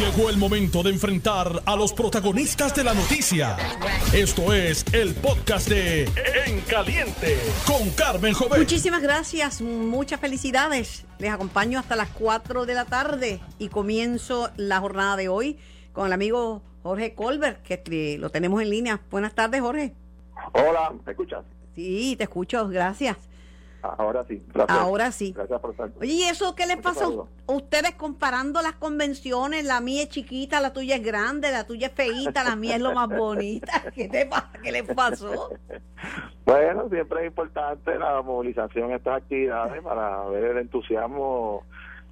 Llegó el momento de enfrentar a los protagonistas de la noticia. Esto es el podcast de En Caliente con Carmen Jovet. Muchísimas gracias, muchas felicidades. Les acompaño hasta las 4 de la tarde y comienzo la jornada de hoy con el amigo Jorge Colbert, que lo tenemos en línea. Buenas tardes, Jorge. Hola, ¿me escuchas? Sí, te escucho, gracias. Ahora sí. Gracias. Ahora sí. Gracias por estar. Oye, ¿y eso qué les pasa a ustedes comparando las convenciones? La mía es chiquita, la tuya es grande, la tuya es feíta, la mía es lo más bonita. ¿Qué te pasa? ¿Qué les pasó? bueno, siempre es importante la movilización de estas actividades para ver el entusiasmo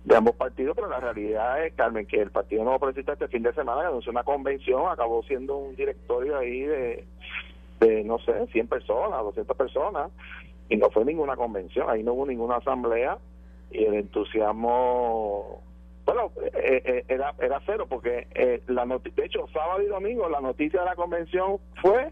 de ambos partidos, pero la realidad es, Carmen, que el Partido Nuevo Progresista este fin de semana anunció una convención, acabó siendo un directorio ahí de, de no sé, 100 personas, 200 personas, y no fue ninguna convención, ahí no hubo ninguna asamblea y el entusiasmo bueno, eh, eh, era, era cero porque eh, la de hecho sábado y domingo la noticia de la convención fue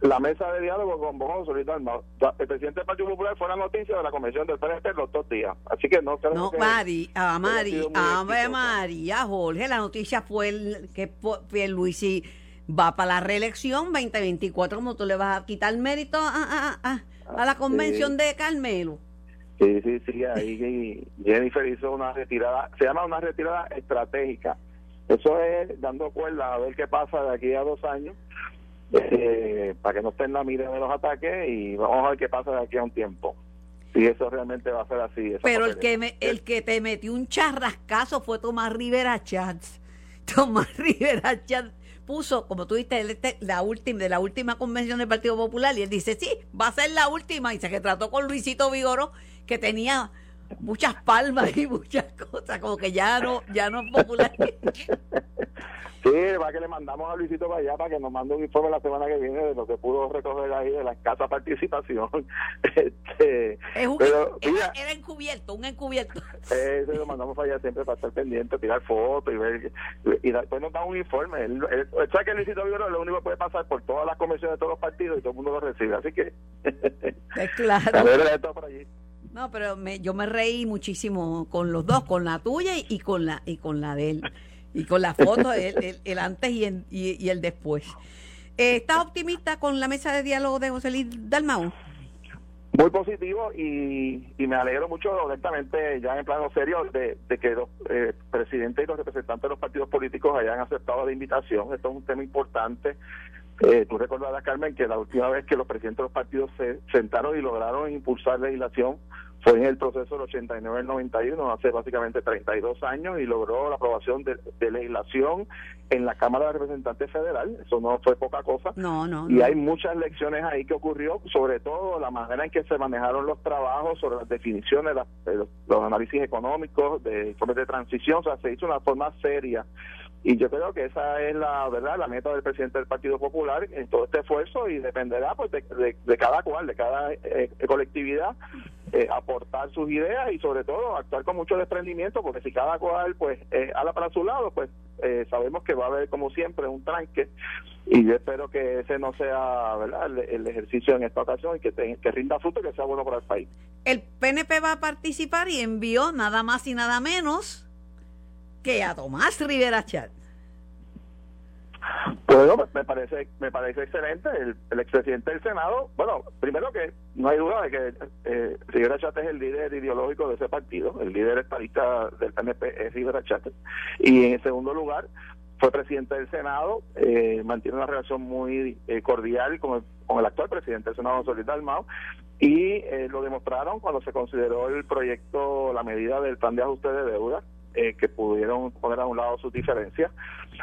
la mesa de diálogo con Solita El presidente del Partido Popular fue la noticia de la convención del PNP los dos días. Así que no creo no, Mari, a Mari, a María, Jorge, la noticia fue el, que Pierluisi va para la reelección 2024, como tú le vas a quitar mérito a, a, a, la convención de Carmelo. Sí, sí, sí, ahí Jennifer hizo una retirada, se llama una retirada estratégica. Eso es dando cuerda a ver qué pasa de aquí a dos años, eh, para que no estén la mira de los ataques y vamos a ver qué pasa de aquí a un tiempo. Si eso realmente va a ser así. Pero el que, me, el que te metió un charrascazo fue Tomás Rivera Chats. Tomás Rivera Chats puso, como tú dijiste, este, la última, de la última convención del Partido Popular, y él dice, sí, va a ser la última, y se retrató con Luisito Vigoro, que tenía muchas palmas y muchas cosas, como que ya no, ya no es popular. Sí, va que le mandamos a Luisito para allá para que nos mande un informe la semana que viene de lo que pudo recoger ahí de la escasa participación. este, pero, era, encubierto, un encubierto. Eso lo mandamos para allá siempre para estar pendiente, tirar fotos y ver. Y después nos da un informe. El, el, que Luisito Vigoro lo único que puede pasar por todas las comisiones de todos los partidos y todo el mundo lo recibe. Así que. Es claro. A ver, por allí. No, pero me, yo me reí muchísimo con los dos, con la tuya y, con la y con la de él y con la foto el, antes y el, y, el después. Eh, ¿Estás optimista con la mesa de diálogo de José Luis Dalmau? Muy positivo y, y me alegro mucho, honestamente, ya en plano serio, de, que los eh, presidentes y los representantes de los partidos políticos hayan aceptado la invitación. Esto es un tema importante. Eh, tú recordarás, Carmen, que la última vez que los presidentes de los partidos se sentaron y lograron impulsar legislación fue en el proceso del 89 al 91, hace básicamente 32 años, y logró la aprobación de, legislación en la Cámara de Representantes Federal. Eso no fue poca cosa. No, no. Y hay muchas lecciones ahí que ocurrió, sobre todo la manera en que se manejaron los trabajos, sobre las definiciones, los, análisis económicos, de informes de transición. O sea, se hizo de una forma seria y yo creo que esa es la verdad la meta del presidente del Partido Popular en todo este esfuerzo y dependerá pues de, cada cual de cada eh, colectividad eh, aportar sus ideas y sobre todo actuar con mucho desprendimiento porque si cada cual pues eh, habla para su lado pues eh, sabemos que va a haber como siempre un tranque. Y yo espero que ese no sea verdad el, ejercicio en esta ocasión y que, que rinda fruto y que sea bueno para el país. El PNP va a participar y envió nada más y nada menos que a Tomás Rivera Chat. Bueno, me parece me parece excelente. El, el expresidente del Senado, bueno, primero que no hay duda de que eh, Rivera Chat es el líder ideológico de ese partido, el líder estadista del PNP es Rivera Chat. Y en segundo lugar, fue presidente del Senado, eh, mantiene una relación muy eh, cordial con el, con el actual presidente del Senado, Solís Dalmao, y eh, lo demostraron cuando se consideró el proyecto, la medida del plan de ajuste de deuda, eh, que pudieron poner a un lado sus diferencias.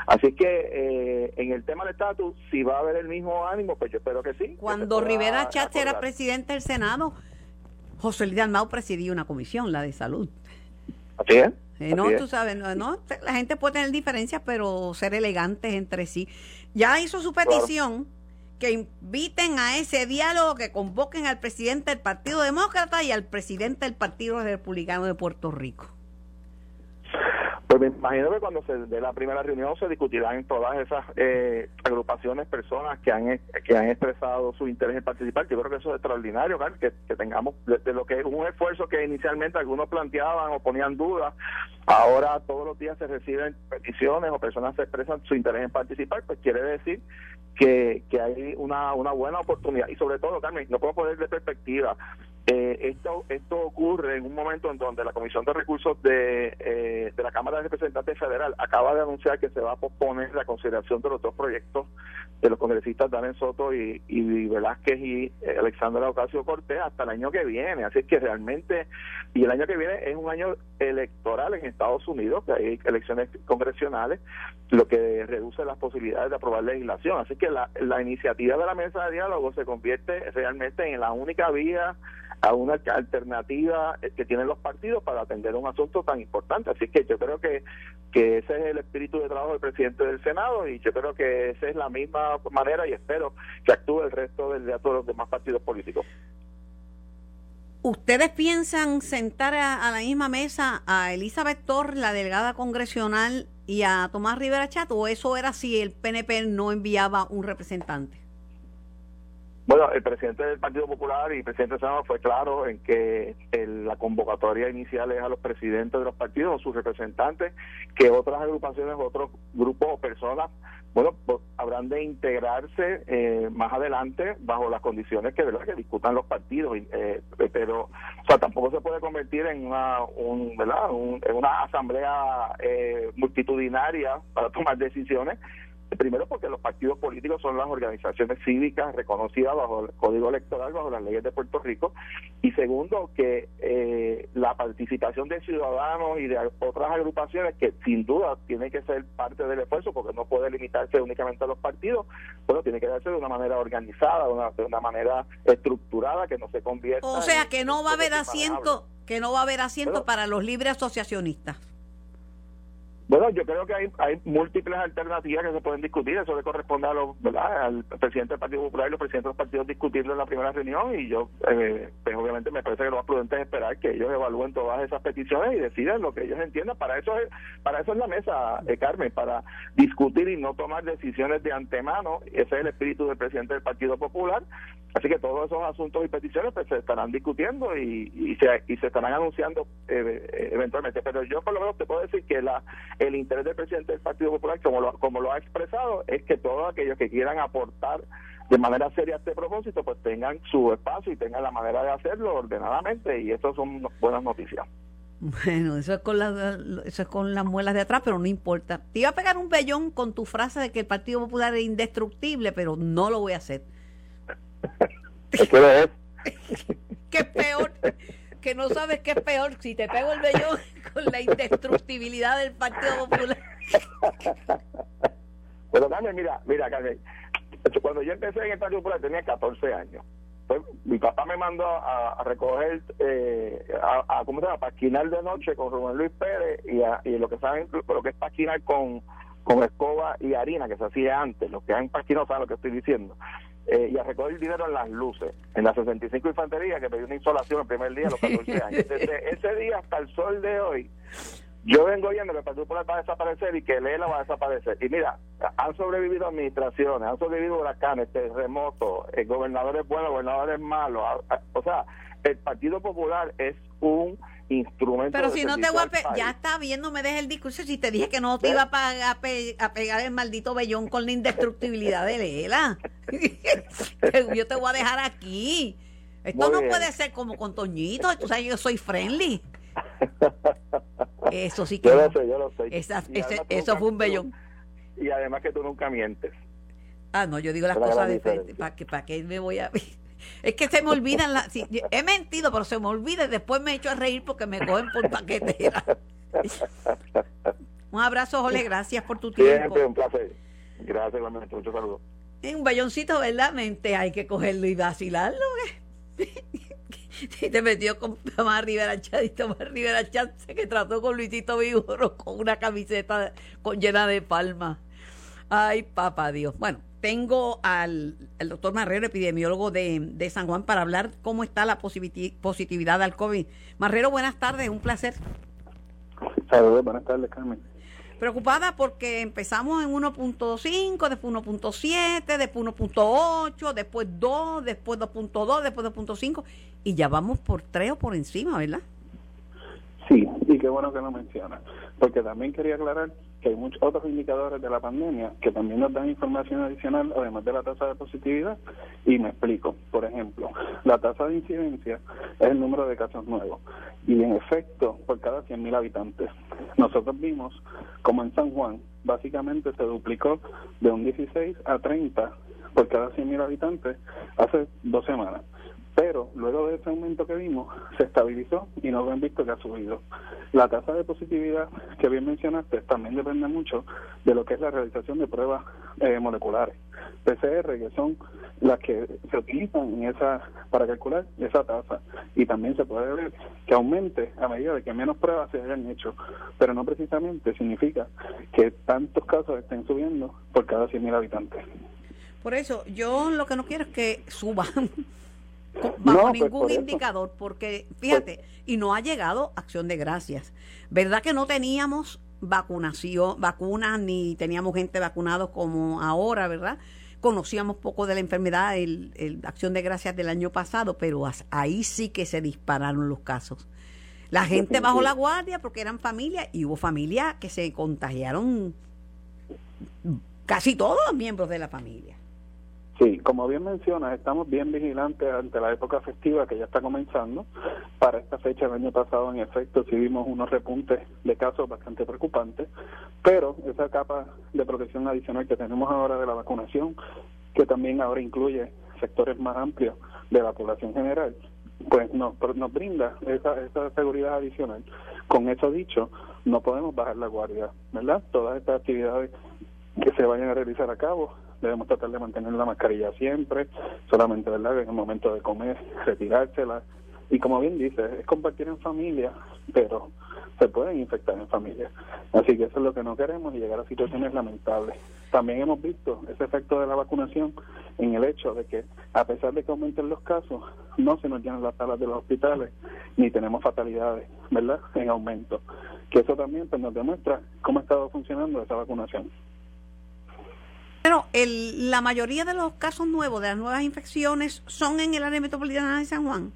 Así que eh, en el tema del estatus, si va a haber el mismo ánimo, pues yo espero que sí. Cuando Rivera Chatz era presidente del Senado, José Luis Almao presidía una comisión, la de salud. Así es. Eh, no, tú sabes, no, la gente puede tener diferencias, pero ser elegantes entre sí. Ya hizo su petición que inviten a ese diálogo, que convoquen al presidente del Partido Demócrata y al presidente del Partido Republicano de Puerto Rico. Pues me imagino que cuando se dé la primera reunión se discutirán todas esas eh, agrupaciones, personas que han que han expresado su interés en participar. Yo creo que eso es extraordinario, que, tengamos de, lo que es un esfuerzo que inicialmente algunos planteaban o ponían dudas, ahora todos los días se reciben peticiones o personas se expresan su interés en participar, pues quiere decir que, que hay una, una buena oportunidad. Y sobre todo, Carmen, no puedo poner de perspectiva eh, esto, esto ocurre en un momento en donde la Comisión de Recursos de, eh, de la Cámara de Representantes Federal acaba de anunciar que se va a posponer la consideración de los dos proyectos de los congresistas Daniel Soto y, y Velázquez y eh, Alexandra Ocasio Cortés hasta el año que viene. Así que realmente, y el año que viene es un año electoral en Estados Unidos, que hay elecciones congresionales, lo que reduce las posibilidades de aprobar legislación. Así que la, la iniciativa de la mesa de diálogo se convierte realmente en la única vía a una alternativa que tienen los partidos para atender un asunto tan importante. Así que yo creo que, que ese es el espíritu de trabajo del presidente del Senado y yo creo que esa es la misma manera y espero que actúe el resto de, de todos los demás partidos políticos. ¿Ustedes piensan sentar a, la misma mesa a Elizabeth Torres, la delegada congresional, y a Tomás Rivera Chat, o eso era si el PNP no enviaba un representante? Bueno, el presidente del Partido Popular y el presidente del fue claro en que la convocatoria inicial es a los presidentes de los partidos o sus representantes, que otras agrupaciones, otros grupos o personas, bueno, pues, habrán de integrarse eh, más adelante bajo las condiciones que, ¿verdad? que discutan los partidos. Eh, pero, o sea, tampoco se puede convertir en una, un, ¿verdad? en una asamblea eh, multitudinaria para tomar decisiones Primero porque los partidos políticos son las organizaciones cívicas reconocidas bajo el Código Electoral, bajo las leyes de Puerto Rico. Y segundo, que eh, la participación de ciudadanos y de otras agrupaciones, que sin duda tiene que ser parte del esfuerzo, porque no puede limitarse únicamente a los partidos, bueno, tiene que darse de una manera organizada, de una, de una manera estructurada, que no se convierta... O sea, que no va a haber asiento, que no va a haber asiento para los libres asociacionistas. Bueno, yo creo que hay, hay múltiples alternativas que se pueden discutir. Eso le corresponde a los, al presidente del Partido Popular y los presidentes de los partidos discutirlo en la primera reunión. Y yo, eh, pues obviamente, me parece que lo más prudente es esperar que ellos evalúen todas esas peticiones y decidan lo que ellos entiendan. Para eso es, para eso es la mesa, eh, Carmen, para discutir y no tomar decisiones de antemano. Ese es el espíritu del presidente del Partido Popular. Así que todos esos asuntos y peticiones pues, se estarán discutiendo y, y, se, y se estarán anunciando eh, eventualmente. Pero yo, por lo menos, te puedo decir que la el interés del presidente del Partido Popular, como lo, como lo ha expresado, es que todos aquellos que quieran aportar de manera seria este propósito, pues tengan su espacio y tengan la manera de hacerlo ordenadamente y eso son buenas noticias. Bueno, eso es con eso es con las muelas de atrás, pero no importa. Te iba a pegar un bellón con tu frase de que el Partido Popular es indestructible, pero no lo voy a hacer. ¿Qué? ¿Qué peor? que no sabes qué es peor, si te pego el vellón con la indestructibilidad del Partido Popular. Pero Carmen, mira, mira, Carmen, cuando yo empecé en el Partido Popular tenía 14 años. Pues, mi papá me mandó a, recoger, eh, a, ¿cómo se llama? Paquinar de noche con Rubén Luis Pérez y, y lo que saben, lo que es paquinar con, con escoba y harina, que se hacía antes. Los que han paquinado saben lo que estoy diciendo. Eh, y a recoger dinero en las luces, en la 65 Infantería, que pedí una insolación el primer día a los 14 años. Desde ese día hasta el sol de hoy, yo vengo viendo que el Partido Popular va a desaparecer y que Lela va a desaparecer. Y mira, han sobrevivido administraciones, han sobrevivido huracanes, terremotos, eh, gobernadores buenos, gobernadores malos. O sea, el Partido Popular es un instrumento. Pero si no te voy a ya está viendo, me deja el discurso. Si te dije que no te iba a, a, pegar el maldito vellón con la indestructibilidad de Lela. yo te voy a dejar aquí. Esto no puede ser como con Toñito. Tú sabes, yo soy friendly. Eso sí que. Yo lo sé, yo lo sé. eso fue un vellón. Y además que tú nunca mientes. Ah, no, yo digo las cosas de frente. ¿Para qué, para qué me voy a.? Es que se me olvidan las. he mentido, pero se me olvida y después me echo a reír porque me cogen por paquetera. un abrazo, Jole, gracias por tu tiempo. Siempre un placer. Gracias, igualmente. Muchos saludos. Un bayoncito, ¿verdad? Mente, hay que cogerlo y vacilarlo. y te metió con Tomás Rivera Chat y Tomás Rivera Chat que trató con Luisito Vigoro con una camiseta con, llena de palmas. Ay, papá Dios. Bueno, tengo al, doctor Marrero, epidemiólogo de, San Juan, para hablar cómo está la positividad al COVID. Marrero, buenas tardes, un placer. Saludos, buenas tardes, Carmen. Preocupada porque empezamos en 1.5, después 1.7, después 1.8, después 2, después 2.2, después 2.5 y ya vamos por 3 o por encima, ¿verdad? Sí, y qué bueno que lo menciona, porque también quería aclarar que hay muchos otros indicadores de la pandemia que también nos dan información adicional, además de la tasa de positividad, y me explico. Por ejemplo, la tasa de incidencia es el número de casos nuevos, y en efecto, por cada 100.000 habitantes. Nosotros vimos como en San Juan, básicamente se duplicó de un 16 a 30 por cada 100.000 habitantes hace dos semanas pero luego de ese aumento que vimos se estabilizó y no ven visto que ha subido. La tasa de positividad que bien mencionaste también depende mucho de lo que es la realización de pruebas eh, moleculares, PCR, que son las que se utilizan en esa para calcular esa tasa y también se puede ver que aumente a medida de que menos pruebas se hayan hecho, pero no precisamente significa que tantos casos estén subiendo por cada 100.000 habitantes. Por eso, yo lo que no quiero es que suban bajo pues, ningún indicador, porque fíjate, pues y no ha llegado acción de gracias. ¿Verdad que no teníamos vacunación, vacunas, ni teníamos gente vacunada como ahora, verdad? Conocíamos poco de la enfermedad, el, el acción de gracias del año pasado, pero ahí sí que se dispararon los casos. La gente bajó la guardia porque eran familias y hubo familias que se contagiaron casi todos los miembros de la familia. Sí, como bien mencionas, estamos bien vigilantes ante la época festiva que ya está comenzando. Para esta fecha, el año pasado, en efecto, sí vimos unos repuntes de casos bastante preocupantes, pero esa capa de protección adicional que tenemos ahora de la vacunación, que también ahora incluye sectores más amplios de la población general, pues nos, nos brinda esa, esa seguridad adicional. Con eso dicho, no podemos bajar la guardia, ¿verdad? Todas estas actividades que se vayan a realizar a cabo debemos tratar de mantener la mascarilla siempre, solamente verdad en el momento de comer, retirársela. Y como bien dice, es compartir en familia, pero se pueden infectar en familia. Así que eso es lo que no queremos y llegar a situaciones lamentables. También hemos visto ese efecto de la vacunación en el hecho de que, a pesar de que aumenten los casos, no se nos llenan las salas de los hospitales ni tenemos fatalidades, ¿verdad?, en aumento. Que eso también pues, nos demuestra cómo ha estado funcionando esa vacunación. Pero el, la mayoría de los casos nuevos, de las nuevas infecciones, son en el área metropolitana de San Juan.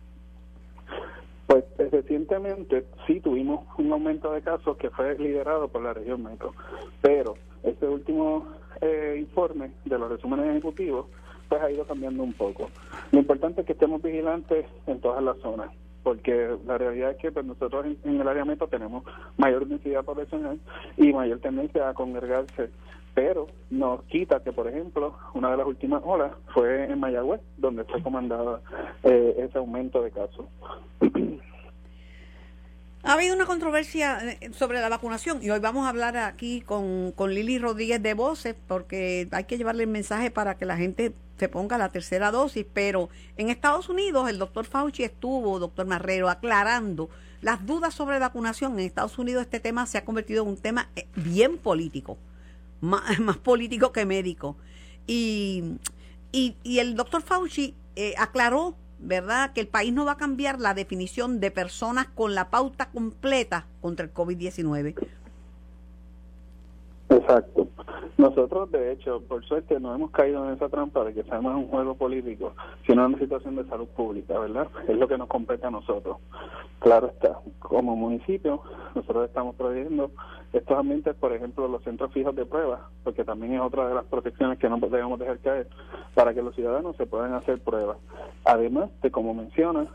Pues recientemente sí tuvimos un aumento de casos que fue liderado por la región metro, pero este último eh, informe de los resúmenes ejecutivos pues ha ido cambiando un poco. Lo importante es que estemos vigilantes en todas las zonas porque la realidad es que pues, nosotros en, el área metro tenemos mayor densidad poblacional y mayor tendencia a congregarse pero nos quita que, por ejemplo, una de las últimas olas fue en Mayagüez, donde fue comandada eh, ese aumento de casos. Ha habido una controversia eh, sobre la vacunación y hoy vamos a hablar aquí con, con Lili Rodríguez de Voces porque hay que llevarle el mensaje para que la gente se ponga la tercera dosis, pero en Estados Unidos el doctor Fauci estuvo, doctor Marrero, aclarando las dudas sobre vacunación. En Estados Unidos este tema se ha convertido en un tema eh, bien político más, político que médico. Y, y, y el doctor Fauci eh, aclaró, ¿verdad?, que el país no va a cambiar la definición de personas con la pauta completa contra el COVID-19. Exacto. Nosotros, de hecho, por suerte, no hemos caído en esa trampa de que seamos un juego político, sino una situación de salud pública, ¿verdad? Es lo que nos compete a nosotros. Claro está, como municipio, nosotros estamos prohibiendo estos ambientes, por ejemplo, los centros fijos de pruebas, porque también es otra de las protecciones que no debemos dejar caer, para que los ciudadanos se puedan hacer pruebas. Además de, como menciona,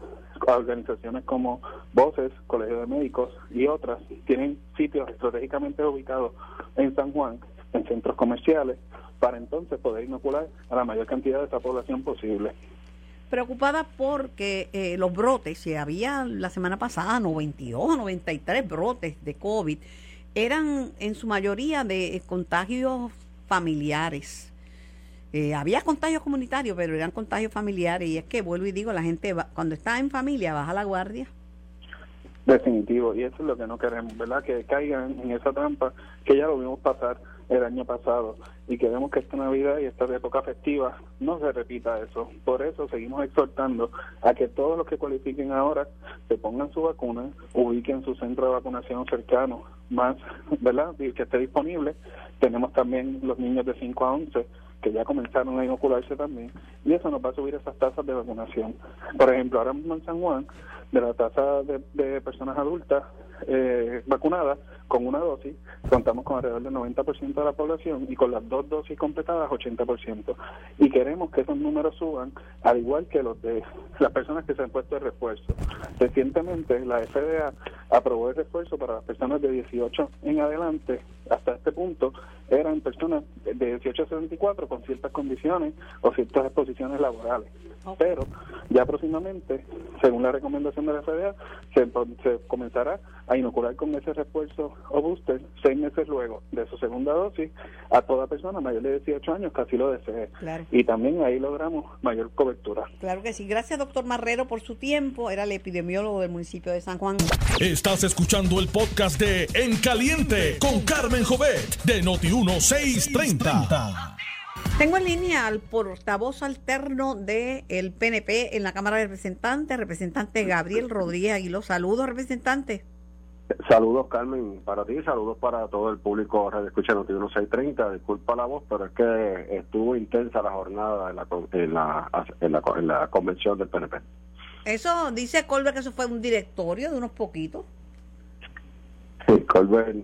organizaciones como Voces, Colegio de Médicos y otras tienen sitios estratégicamente ubicados en San Juan, en centros comerciales, para entonces poder inocular a la mayor cantidad de esa población posible preocupada porque eh, los brotes, si había la semana pasada 92 o 93 brotes de COVID, eran en su mayoría de contagios familiares. Eh, había contagios comunitarios, pero eran contagios familiares. Y es que, vuelvo y digo, la gente cuando está en familia baja la guardia. Definitivo, y eso es lo que no queremos, ¿verdad? Que caigan en esa trampa, que ya lo vimos pasar el año pasado y queremos que esta Navidad y esta época festiva no se repita eso. Por eso seguimos exhortando a que todos los que cualifiquen ahora se pongan su vacuna, ubiquen su centro de vacunación cercano, más, ¿verdad? Que esté disponible. Tenemos también los niños de 5 a 11 que ya comenzaron a inocularse también, y eso nos va a subir esas tasas de vacunación. Por ejemplo, ahora mismo en San Juan, de la tasa de, de personas adultas eh, vacunadas con una dosis, contamos con alrededor del 90% de la población y con las dos dosis completadas 80%. Y queremos que esos números suban, al igual que los de las personas que se han puesto el refuerzo. Recientemente la FDA aprobó el refuerzo para las personas de 18 en adelante, hasta este punto eran personas de 18 a 74 con ciertas condiciones o ciertas exposiciones laborales. Pero ya próximamente, según la recomendación de la FDA, se, se comenzará a inocular con ese refuerzo o booster seis meses luego de su segunda dosis a toda persona mayor de 18 años que así lo desee. Y también ahí logramos mayor cobertura. Claro que sí. Gracias, doctor Marrero, por su tiempo. Era el epidemiólogo del municipio de San Juan. Estás escuchando el podcast de En Caliente con Carmen Jovet de Noti1630. Tengo en línea al portavoz alterno del el PNP en la Cámara de Representantes, representante Gabriel Rodríguez Aguiló. Saludos, representante. Saludos, Carmen, para ti, saludos para todo el público de Escucha Noti 1630. Disculpa la voz, pero es que estuvo intensa la jornada en la, en la, en la, en la convención del PNP. Eso dice Colbert que eso fue un directorio de unos poquitos. Sí, Colbert,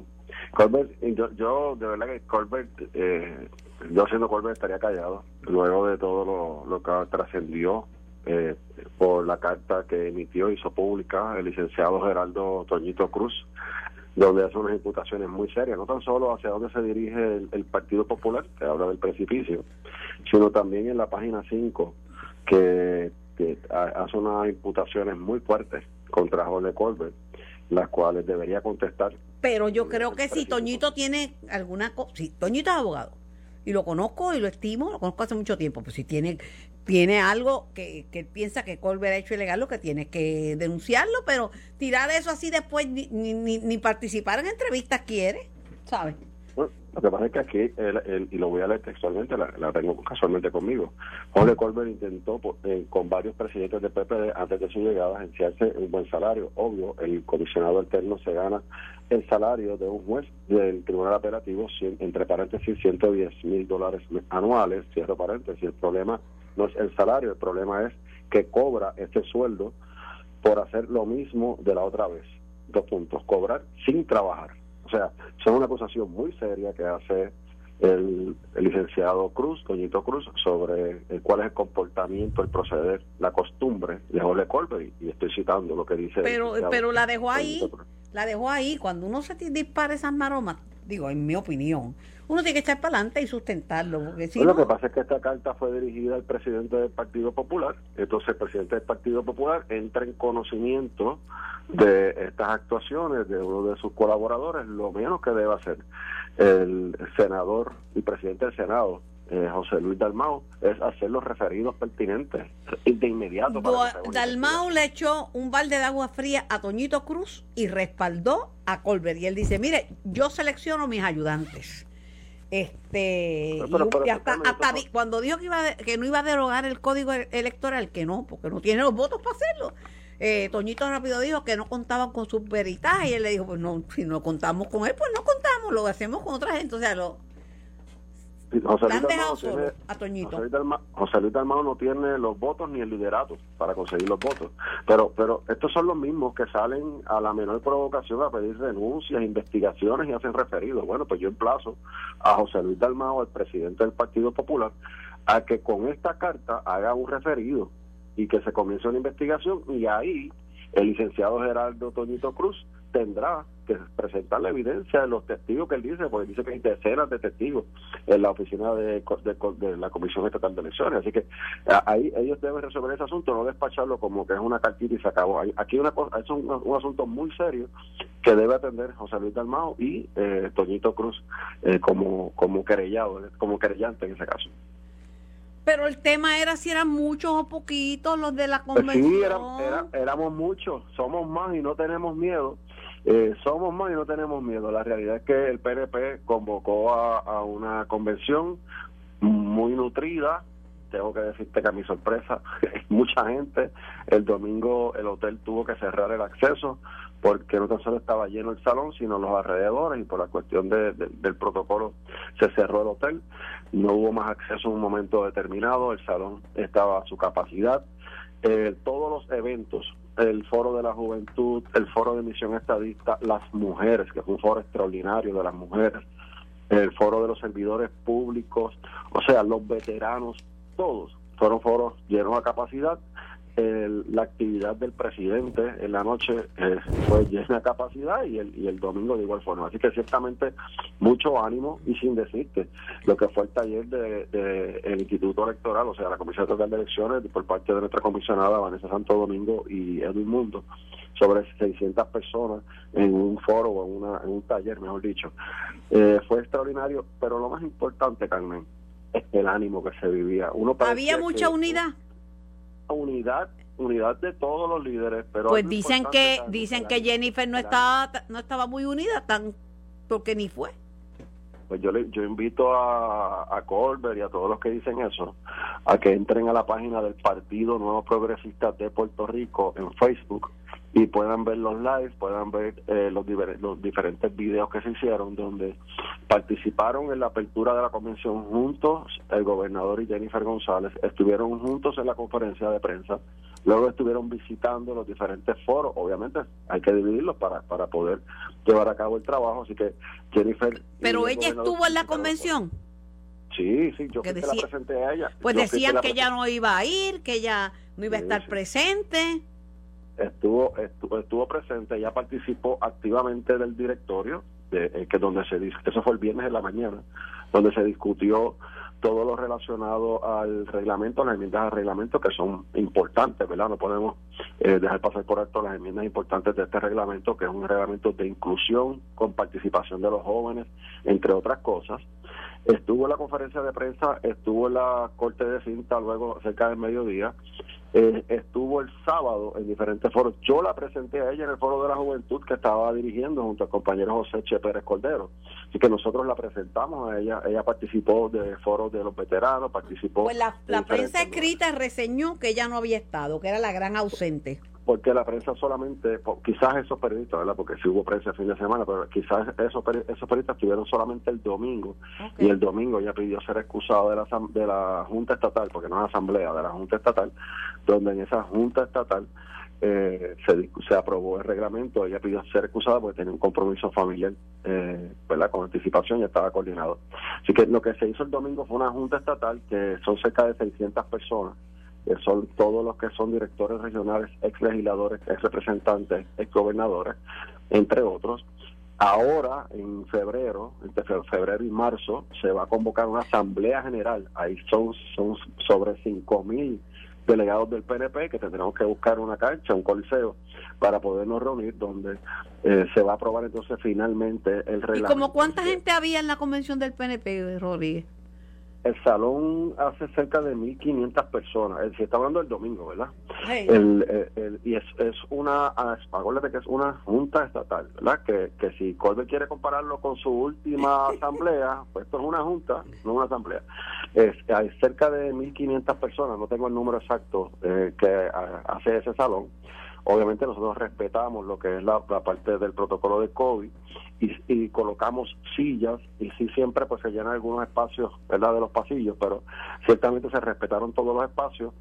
Colbert yo, yo de verdad que Colbert, eh, yo siendo Colbert estaría callado luego de todo lo, lo que trascendió eh, por la carta que emitió, hizo pública el licenciado Geraldo Toñito Cruz, donde hace unas imputaciones muy serias, no tan solo hacia dónde se dirige el, Partido Popular, que habla del precipicio, sino también en la página 5, que, hace unas imputaciones muy fuertes contra Jorge Colbert, las cuales debería contestar. Pero yo creo que si Toñito tiene alguna cosa, si Toñito es abogado, y lo conozco y lo estimo, lo conozco hace mucho tiempo, pues si tiene tiene algo que, que piensa que Colbert ha hecho ilegal, lo que tiene que denunciarlo, pero tirar eso así después ni, ni, ni participar en entrevistas quiere, ¿sabes? Lo que pasa es que aquí, y lo voy a leer textualmente, la, tengo casualmente conmigo, Jorge Colbert intentó eh, con varios presidentes de PPD antes de su llegada agenciarse un buen salario. Obvio, el comisionado alterno se gana el salario de un juez del Tribunal Apelativo, entre paréntesis, 110 mil dólares anuales, cierro paréntesis. El problema no es el salario, el problema es que cobra este sueldo por hacer lo mismo de la otra vez. Dos puntos, cobrar sin trabajar. O sea, son una acusación muy seria que hace el, licenciado Cruz, Doñito Cruz, sobre cuál es el comportamiento, el proceder, la costumbre de Jorge Colbert, y, estoy citando lo que dice. Pero, pero la dejó ahí, la dejó ahí. Cuando uno se dispara esas maromas, digo, en mi opinión, uno tiene que echar para adelante y sustentarlo. Porque si Lo que pasa es que esta carta fue dirigida al presidente del Partido Popular, entonces el presidente del Partido Popular entra en conocimiento de estas actuaciones de uno de sus colaboradores, lo menos que debe hacer el senador y presidente del Senado, eh, José Luis Dalmau, es hacer los referidos pertinentes de inmediato. Dalmau le echó un balde de agua fría a Toñito Cruz y respaldó a Colbert. Y él dice, mire, yo selecciono mis ayudantes. Este, hasta, cuando dijo que, iba que no iba a derogar el código e-, electoral, que no, porque no tiene los votos para hacerlo. Eh, Toñito rápido dijo que no contaban con su peritaje y él le dijo, pues no, si no contamos con él, pues no contamos, lo hacemos con otra gente. O sea, lo, José Luis, a Toñito. José Luis, Dalmao, no tiene los votos ni el liderato para conseguir los votos. Pero pero estos son los mismos que salen a la menor provocación a pedir denuncias, investigaciones y hacen referidos. Bueno, pues yo emplazo a José Luis Dalmao, el presidente del Partido Popular, a que con esta carta haga un referido y que se comience una investigación y ahí el licenciado Gerardo Toñito Cruz tendrá que presentar la evidencia de los testigos que él dice, porque dice que hay decenas de testigos en la oficina de, de, la Comisión Estatal de Elecciones. Así que ahí ellos deben resolver ese asunto, no despacharlo como que es una cartita y se acabó. Aquí una cosa, es un, asunto muy serio que debe atender José Luis Dalmao y eh, Toñito Cruz eh, como, como querellado, como querellante en ese caso. Pero el tema era si eran muchos o poquitos los de la convención. Sí, éramos muchos, somos más y no tenemos miedo Eh, somos más y no tenemos miedo. La realidad es que el PNP convocó a, una convención muy nutrida. Tengo que decirte que a mi sorpresa, mucha gente. El domingo el hotel tuvo que cerrar el acceso porque no tan solo estaba lleno el salón, sino los alrededores y por la cuestión del protocolo se cerró el hotel. No hubo más acceso en un momento determinado, el salón estaba a su capacidad. Eh, todos los eventos el Foro de la Juventud, el Foro de Misión Estadista, las mujeres, que fue un foro extraordinario de las mujeres, el Foro de los Servidores Públicos, o sea, los veteranos, todos fueron foros llenos a capacidad la actividad del presidente en la noche eh, fue llena de capacidad y el, y el domingo de igual forma. Así que ciertamente mucho ánimo y sin decirte lo que fue el taller del de, el Instituto Electoral, o sea, la Comisión Estatal de Elecciones por parte de nuestra comisionada Vanessa Santo Domingo y Edwin Mundo sobre 600 personas en un foro o en, una, en un taller, mejor dicho. Eh, fue extraordinario, pero lo más importante, Carmen, es el ánimo que se vivía. Uno ¿Había mucha unidad? Unidad unidad de todos los líderes pero pues dicen que dicen que Jennifer no estaba no estaba muy unida tan porque ni fue. Pues yo le, yo invito a, a Colbert y a todos los que dicen eso a que entren a la página del Partido Nuevo Progresista de Puerto Rico en Facebook y puedan ver los lives, puedan ver eh, los, los diferentes videos que se hicieron donde participaron en la apertura de la convención juntos el gobernador y Jennifer González, estuvieron juntos en la conferencia de prensa, luego estuvieron visitando los diferentes foros, obviamente hay que dividirlos para, para poder llevar a cabo el trabajo, así que Jennifer... Pero ella estuvo en la convención. Sí, sí, yo que la presenté a ella. Pues decían que ella no iba a ir, que ella no iba a estar presente estuvo, estuvo, presente, ella participó activamente del directorio, de, eh, que donde se eso fue el viernes de la mañana, donde se discutió todo lo relacionado al reglamento, las enmiendas al reglamento que son importantes, ¿verdad? No podemos eh, dejar pasar por alto las enmiendas importantes de este reglamento, que es un reglamento de inclusión con participación de los jóvenes, entre otras cosas. Estuvo en la conferencia de prensa, estuvo en la corte de cinta luego cerca del mediodía, eh, estuvo el sábado en diferentes foros. Yo la presenté a ella en el foro de la juventud que estaba dirigiendo junto al compañero José Che Pérez Cordero. Así que nosotros la presentamos a ella. Ella participó de foros de los veteranos, participó. Pues la, la prensa escrita reseñó que ella no había estado, que era la gran ausente porque la prensa solamente, quizás esos periodistas, ¿verdad? Porque si hubo prensa el fin de semana, pero quizás esos, esos periodistas estuvieron solamente el domingo y el domingo ella pidió ser excusado de la, de la Junta Estatal, porque no es asamblea, de la Junta Estatal, donde en esa Junta Estatal eh, se, se aprobó el reglamento, ella pidió ser excusada porque tenía un compromiso familiar, eh, ¿verdad? Con anticipación y estaba coordinado. Así que lo que se hizo el domingo fue una Junta Estatal que son cerca de 600 personas que son todos los que son directores regionales, ex legisladores, ex representantes, ex gobernadores, entre otros. Ahora, en febrero, entre febrero y marzo, se va a convocar una asamblea general. Ahí son, son sobre 5 mil delegados del PNP que tendremos que buscar una cancha, un coliseo, para podernos reunir, donde eh, se va a aprobar entonces finalmente el reglamento. ¿Y como cuánta gente había en la convención del PNP, Rodríguez? El salón hace cerca de 1.500 personas. Se está hablando del domingo, ¿verdad? El, y es, es una, ah, acuérdate que es una junta estatal, ¿verdad? Que, que si Colbert quiere compararlo con su última asamblea, pues esto es una junta, no una asamblea. Es, hay cerca de 1.500 personas, no tengo el número exacto eh, que ah, hace ese salón. Obviamente nosotros respetamos lo que es la, parte del protocolo de COVID y, colocamos sillas y sí siempre pues se llenan algunos espacios verdad de los pasillos pero ciertamente se respetaron todos los espacios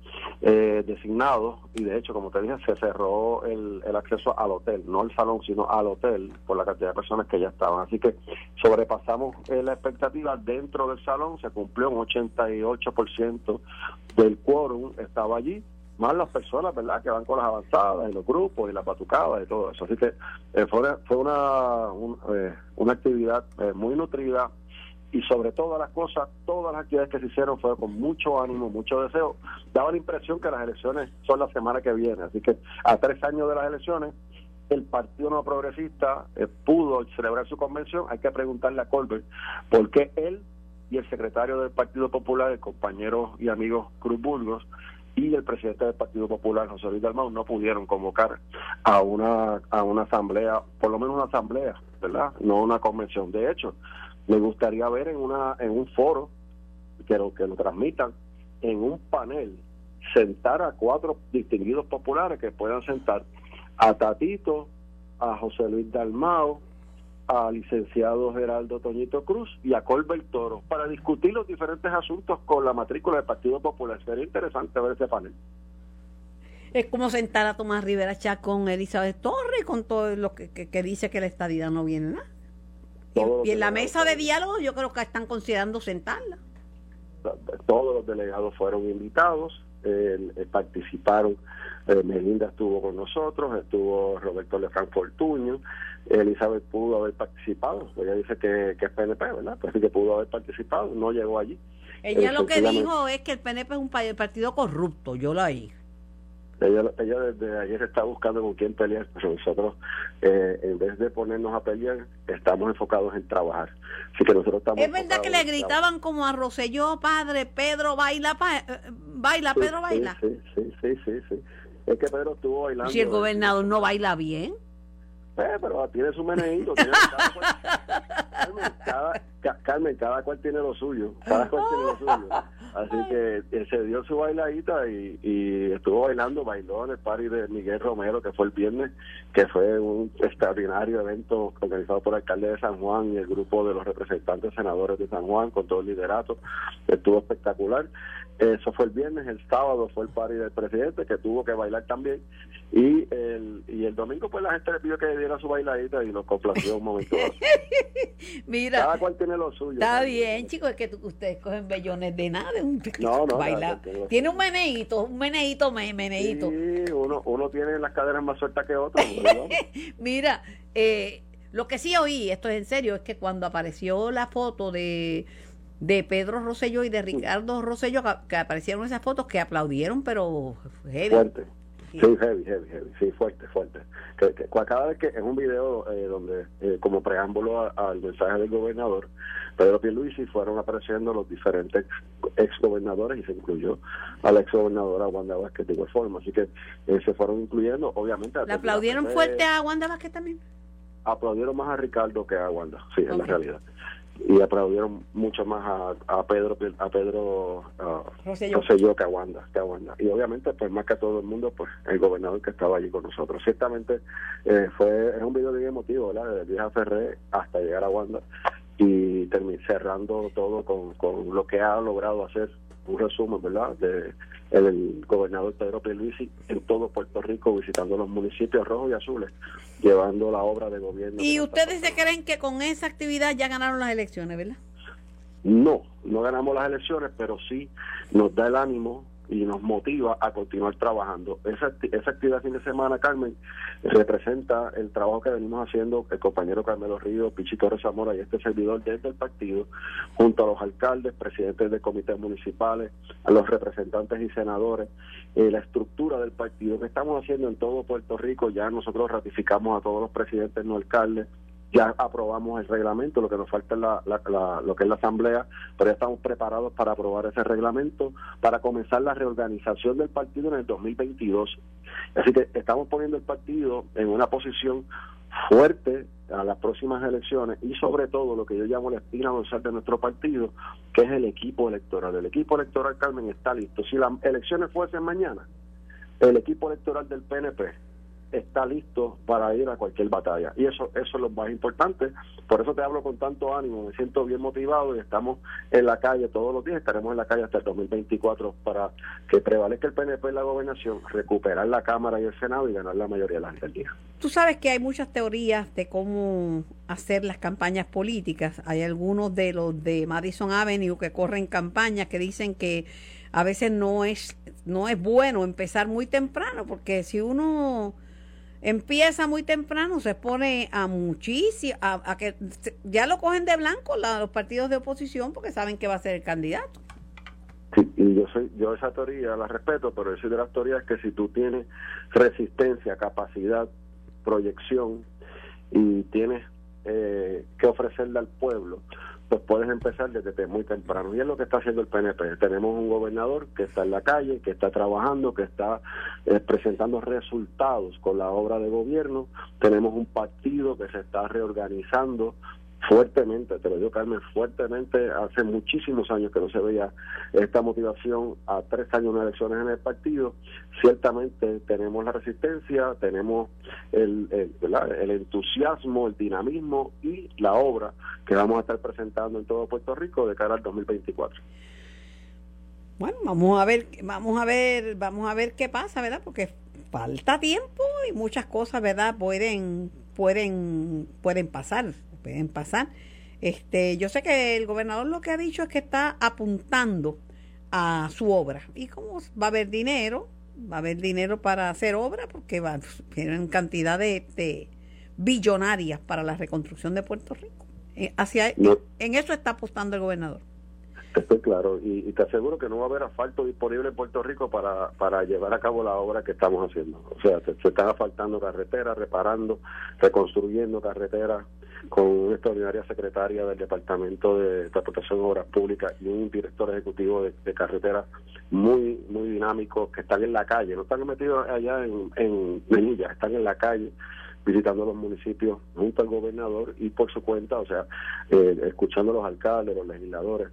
eh, designados y de hecho como te dije se cerró el, acceso al hotel no al salón sino al hotel por la cantidad de personas que ya estaban. Así que sobrepasamos eh, la expectativa dentro del salón se cumplió un 88% del quórum estaba allí más las personas, ¿verdad?, que van con las avanzadas y los grupos y las batucadas y todo eso. Así que eh, fue, fue una, eh, una actividad eh, muy nutrida y sobre todas las cosas, todas las actividades que se hicieron fue con mucho ánimo, mucho deseo. Daba la impresión que las elecciones son la semana que viene. Así que a tres años de las elecciones, el Partido No Progresista pudo celebrar su convención. Hay que preguntarle a Colbert por qué él y el secretario del Partido Popular, el compañero y amigo Cruz Burgos, y el presidente del Partido Popular, José Luis Dalmau, no pudieron convocar a una, a una asamblea, por lo menos una asamblea, ¿verdad? No una convención. De hecho, me gustaría ver en, una, en un foro que lo, que lo transmitan, en un panel, sentar a cuatro distinguidos populares que puedan sentar a Tatito, a José Luis Dalmao, a licenciado Geraldo Toñito Cruz y a Colbert Toro para discutir los diferentes asuntos con la matrícula del Partido Popular. Sería interesante ver ese panel. Es como sentar a Tomás Rivera Chá con Elizabeth Torres, con todo lo que, dice que la estadía no viene nada. Y, en la mesa de diálogo yo creo que están considerando sentarla. Todos los delegados fueron invitados, participaron eh, Melinda estuvo con nosotros, estuvo Roberto Lefranc Fortuño, Elizabeth pudo haber participado, ella dice que, es PNP, ¿verdad? Pues sí que pudo haber participado, no llegó allí. Ella lo que dijo es que el PNP es un partido corrupto, yo la oí. Ella, ella desde ayer está buscando con quién pelear, pero nosotros, eh, en vez de ponernos a pelear, estamos enfocados en trabajar. Así que nosotros estamos. Es verdad que le gritaban como a Roselló, padre, Pedro baila, eh, baila, Pedro baila. Sí, sí, sí, sí, sí. Es que Pedro estuvo bailando. Si el gobernador no baila bien. Eh, pero tiene su meneíto. Carmen, cada, cual tiene lo suyo. Cada cual tiene lo suyo. Así que se dio su bailadita y, estuvo bailando, bailó en el party de Miguel Romero, que fue el viernes, que fue un extraordinario evento organizado por el alcalde de San Juan y el grupo de los representantes senadores de San Juan, con todo el liderato. Estuvo espectacular. Eso fue el viernes, el sábado fue el party del presidente que tuvo que bailar también y el, y el domingo pues la gente le pidió que diera su bailadita y lo complació un momento. Mira, cada cual tiene lo suyo. Está bien, chicos, es que ustedes cogen bellones de nada, un no, no, baila. tiene un meneíto, un meneíto, meneíto. Sí, uno, uno tiene las caderas más sueltas que otro. Mira, eh, lo que sí oí, esto es en serio, es que cuando apareció la foto de de Pedro Rosselló y de Ricardo Rosselló, que, aparecieron esas fotos que aplaudieron, pero heavy. Fuerte. Sí, heavy, heavy, heavy, sí, fuerte, fuerte. Que, cada vez que en un video eh, donde, eh, como preámbulo al mensaje del gobernador, Pedro Pierluisi fueron apareciendo los diferentes ex gobernadores y se incluyó a la ex gobernadora Wanda Vázquez de igual forma. Así que eh, se fueron incluyendo, obviamente. ¿Le aplaudieron fuerte a Wanda Vázquez también? Aplaudieron más a Ricardo que a Wanda, sí, en la realidad y aplaudieron mucho más a, Pedro a Pedro Rosselló que a Wanda que a Wanda y obviamente pues más que a todo el mundo pues el gobernador que estaba allí con nosotros ciertamente eh, fue es un video bien emotivo ¿verdad? desde Vieja Ferré hasta llegar a Wanda y terminar cerrando todo con, con lo que ha logrado hacer un resumen, ¿verdad?, de el gobernador Pedro Pierluisi en todo Puerto Rico visitando los municipios rojos y azules, llevando la obra de gobierno. ¿Y ustedes se creen que con esa actividad ya ganaron las elecciones, verdad? No, no ganamos las elecciones, pero sí nos da el ánimo y nos motiva a continuar trabajando. Esa, esa actividad fin de semana, Carmen, representa el trabajo que venimos haciendo el compañero Carmelo Río, Torres Zamora y este servidor desde el partido, junto a los alcaldes, presidentes de comités municipales, a los representantes y senadores, eh, la estructura del partido que estamos haciendo en todo Puerto Rico. Ya nosotros ratificamos a todos los presidentes no alcaldes ya aprobamos el reglamento, lo que nos falta es la, lo que es la asamblea, pero ya estamos preparados para aprobar ese reglamento, para comenzar la reorganización del partido en el 2022. Así que estamos poniendo el partido en una posición fuerte a las próximas elecciones y sobre todo lo que yo llamo la espina dorsal de nuestro partido, que es el equipo electoral. El equipo electoral, Carmen, está listo. Si las elecciones fuesen mañana, el equipo electoral del PNP está listo para ir a cualquier batalla. Y eso, eso es lo más importante. Por eso te hablo con tanto ánimo, me siento bien motivado y estamos en la calle todos los días, estaremos en la calle hasta el 2024 para que prevalezca el PNP en la gobernación, recuperar la Cámara y el Senado y ganar la mayoría de las alcaldías. Tú sabes que hay muchas teorías de cómo hacer las campañas políticas. Hay algunos de los de Madison Avenue que corren campañas que dicen que a veces no es no es bueno empezar muy temprano porque si uno empieza muy temprano, se expone a muchísimo, a, que ya lo cogen de blanco los partidos de oposición porque saben que va a ser el candidato. Sí, y yo soy, yo esa teoría la respeto, pero yo soy de las teorías que si tú tienes resistencia, capacidad, proyección y tienes eh, que ofrecerle al pueblo, pues puedes empezar desde muy temprano. Y es lo que está haciendo el PNP. Tenemos un gobernador que está en la calle, que está trabajando, que está eh, presentando resultados con la obra de gobierno. Tenemos un partido que se está reorganizando fuertemente, te lo digo Carmen, fuertemente, hace muchísimos años que no se veía esta motivación a tres años de elecciones en el partido, ciertamente tenemos la resistencia, tenemos el, el, entusiasmo, el dinamismo y la obra que vamos a estar presentando en todo Puerto Rico de cara al 2024. Bueno, vamos a ver, vamos a ver, vamos a ver qué pasa, ¿verdad? Porque falta tiempo y muchas cosas, ¿verdad? Pueden, pueden, pueden pasar pueden pasar. Este, yo sé que el gobernador lo que ha dicho es que está apuntando a su obra. Y como va a haber dinero, va a haber dinero para hacer obra, porque va, tienen cantidad de, billonarias para la reconstrucción de Puerto Rico. Eh, hacia, en eso está apostando el gobernador. Estoy claro, y, te aseguro que no va a haber asfalto disponible en Puerto Rico para, para llevar a cabo la obra que estamos haciendo. O sea, se, están asfaltando carreteras, reparando, reconstruyendo carreteras con una extraordinaria secretaria del Departamento de Transportación y Obras Públicas y un director ejecutivo de, de carreteras muy muy dinámicos que están en la calle, no están metidos allá en, en Menilla, están en la calle visitando los municipios junto al gobernador y por su cuenta, o sea, eh, escuchando a los alcaldes, los legisladores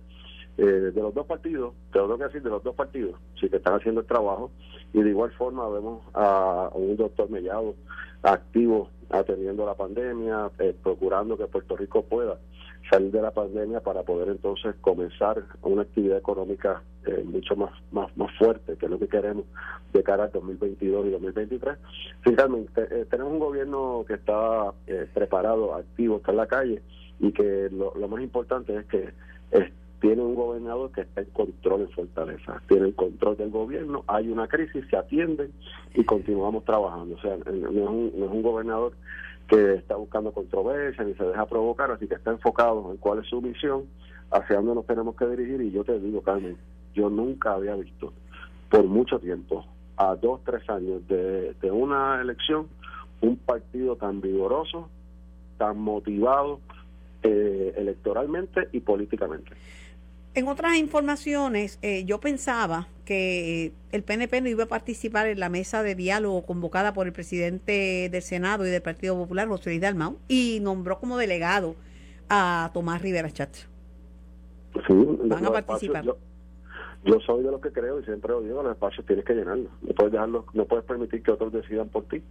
eh, de los dos partidos, te lo tengo que decir, de los dos partidos, sí que están haciendo el trabajo, y de igual forma vemos a, un doctor Mellado activo atendiendo la pandemia, eh, procurando que Puerto Rico pueda salir de la pandemia para poder entonces comenzar una actividad económica eh, mucho más, más más fuerte, que es lo que queremos de cara al 2022 y 2023. Finalmente, tenemos un gobierno que está preparado, activo, está en la calle y que lo, lo más importante es que tiene un gobernador que está en control en Fortaleza, tiene el control del gobierno, hay una crisis, se atiende y continuamos trabajando. O sea, no es un, no es un gobernador que está buscando controversia ni se deja provocar, así que está enfocado en cuál es su misión, hacia dónde nos tenemos que dirigir. Y yo te digo, Carmen, yo nunca había visto por mucho tiempo, a dos, tres años de, de una elección, un partido tan vigoroso, tan motivado eh, electoralmente y políticamente. En otras informaciones, eh, yo pensaba que el PNP no iba a participar en la mesa de diálogo convocada por el presidente del Senado y del Partido Popular, José Luis Dalmau, y nombró como delegado a Tomás Rivera Chatz. Sí, Van a participar. Yo, soy de los que creo y siempre lo digo, los espacios tienes que llenarlos. No puedes dejarlos, no puedes permitir que otros decidan por ti.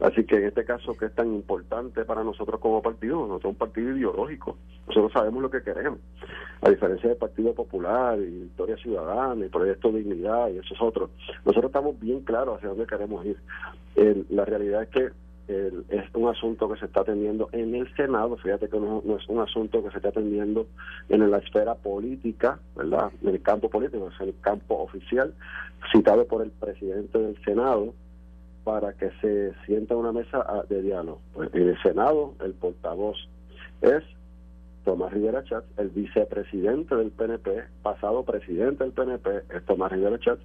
Así que en este caso que es tan importante para nosotros como partido, nosotros somos un partido ideológico, nosotros sabemos lo que queremos, a diferencia del Partido Popular y Victoria Ciudadana y Proyecto Dignidad y esos otros, nosotros estamos bien claros hacia dónde queremos ir. la realidad es que es un asunto que se está atendiendo en el Senado, fíjate que no, no, es un asunto que se está atendiendo en la esfera política, ¿verdad? En el campo político, es el campo oficial, citado por el presidente del Senado, para que se sienta una mesa ah, de diálogo. Pues, en el Senado, el portavoz es Tomás Rivera Chatz, el vicepresidente del PNP, pasado presidente del PNP, es Tomás Rivera Chatz,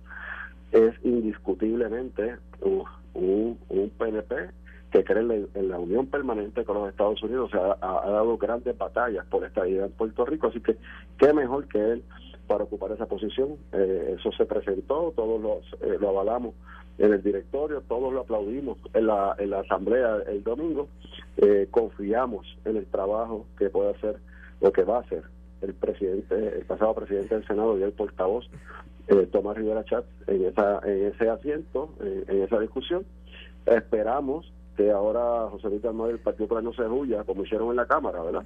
es indiscutiblemente un, un, PNP que cree en la, unión permanente con los Estados Unidos, o sea, ha, dado grandes batallas por esta idea en Puerto Rico, así que qué mejor que él para ocupar esa posición. Eh, eso se presentó, todos los, eh, lo avalamos en el directorio, todos lo aplaudimos en la, en la asamblea el domingo, eh, confiamos en el trabajo que puede hacer o que va a hacer el presidente, el pasado presidente del Senado y el portavoz eh, Tomás Rivera Chat en esa, en ese asiento, en esa discusión. Esperamos que ahora José Luis Almagro el Partido Popular no se huya, como hicieron en la Cámara, ¿verdad?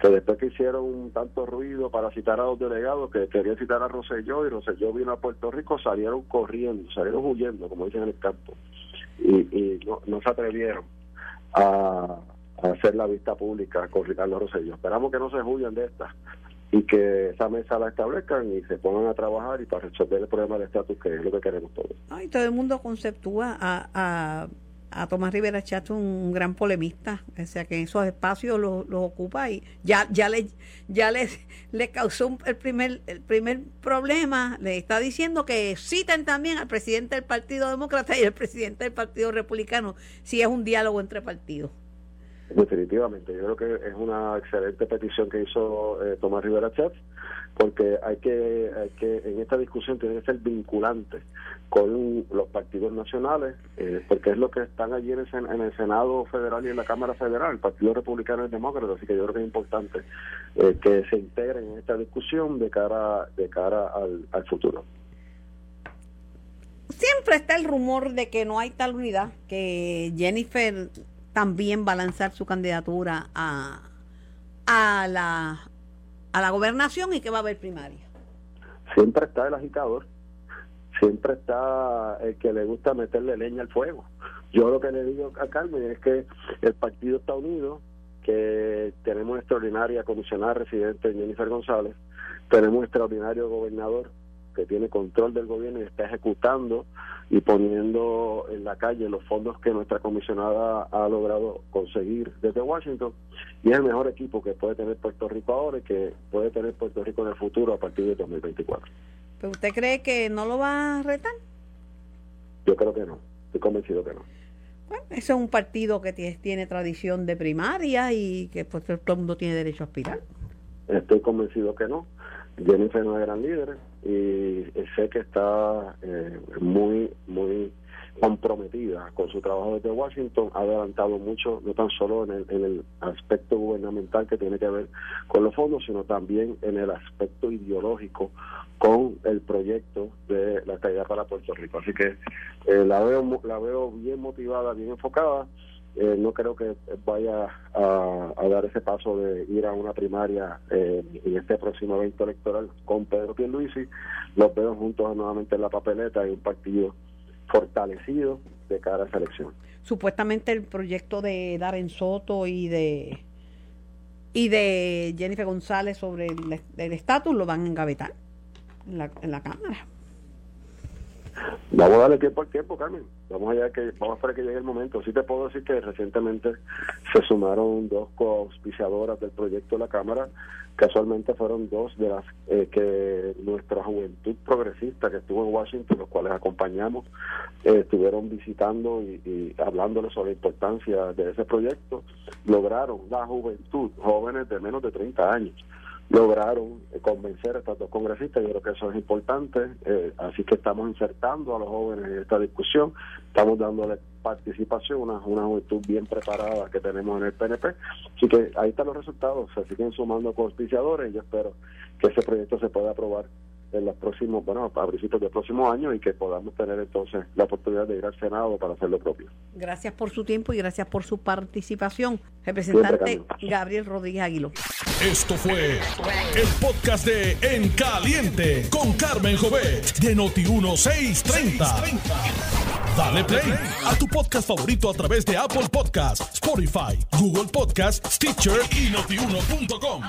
Que después que hicieron tanto ruido para citar a los delegados que querían citar a Roselló y Roselló vino a Puerto Rico, salieron corriendo, salieron huyendo, como dicen en el campo, y, no, no se atrevieron a, hacer la vista pública con Ricardo Roselló. Esperamos que no se huyan de esta y que esa mesa la establezcan y se pongan a trabajar y para resolver el problema del estatus que es lo que queremos todos. Ay, todo el mundo conceptúa a a Tomás Rivera Chato un gran polemista, o sea que en esos espacios los ocupa y ya ya le ya le, le causó el primer el primer problema, le está diciendo que citen también al presidente del Partido Demócrata y al presidente del Partido Republicano si es un diálogo entre partidos. Definitivamente, yo creo que es una excelente petición que hizo eh, Tomás Rivera Chávez porque hay que, hay que en esta discusión tiene que ser vinculante con los partidos nacionales, eh, porque es lo que están allí en el, Senado Federal y en la Cámara Federal, el Partido Republicano y el Demócrata, así que yo creo que es importante eh, que se integren en esta discusión de cara, de cara al, al futuro. Siempre está el rumor de que no hay tal unidad, que Jennifer también va a lanzar su candidatura a, a la a la gobernación y que va a haber primaria. Siempre está el agitador, siempre está el que le gusta meterle leña al fuego. Yo lo que le digo a Carmen es que el partido está unido, que tenemos extraordinaria comisionada residente Jennifer González, tenemos extraordinario gobernador que tiene control del gobierno y está ejecutando y poniendo en la calle los fondos que nuestra comisionada ha logrado conseguir desde Washington y es el mejor equipo que puede tener Puerto Rico ahora y que puede tener Puerto Rico en el futuro a partir de 2024. ¿Pero usted cree que no lo va a retar? Yo creo que no, estoy convencido que no. Bueno, ese es un partido que tiene, tradición de primaria y que pues, todo el mundo tiene derecho a aspirar. Estoy convencido que no. Jennifer no es gran líder y sé que está eh, muy, muy comprometida con su trabajo desde Washington, ha adelantado mucho, no tan solo en el, en el aspecto gubernamental que tiene que ver con los fondos, sino también en el aspecto ideológico con el proyecto de la caída para Puerto Rico. Así que eh, la veo la veo bien motivada, bien enfocada eh, no creo que vaya a, dar ese paso de ir a una primaria eh, en este próximo evento electoral con Pedro Pierluisi. Los veo juntos nuevamente en la papeleta y un partido fortalecido de cara a esa elección. Supuestamente el proyecto de Darren Soto y de y de Jennifer González sobre el estatus lo van a engavetar en la, en la Cámara. Vamos a darle tiempo al tiempo, Carmen. Vamos allá que vamos a esperar que llegue el momento. Sí te puedo decir que recientemente se sumaron dos coauspiciadoras del proyecto de la Cámara. Casualmente fueron dos de las eh, que nuestra juventud progresista que estuvo en Washington, los cuales acompañamos, eh, estuvieron visitando y, y hablándoles sobre la importancia de ese proyecto. Lograron la juventud, jóvenes de menos de 30 años, lograron convencer a estos dos congresistas, yo creo que eso es importante, eh, así que estamos insertando a los jóvenes en esta discusión, estamos dándole participación, una, una juventud bien preparada que tenemos en el PNP, así que ahí están los resultados, se siguen sumando conspiciadores y yo espero que ese proyecto se pueda aprobar en los próximos, bueno, a principios del próximo año y que podamos tener entonces la oportunidad de ir al Senado para hacer lo propio. Gracias por su tiempo y gracias por su participación. Representante Gabriel Rodríguez Aguilo. Esto fue el podcast de En Caliente con Carmen Jovet de Noti1630. Dale play a tu podcast favorito a través de Apple Podcasts, Spotify, Google Podcasts, Stitcher y notiuno.com.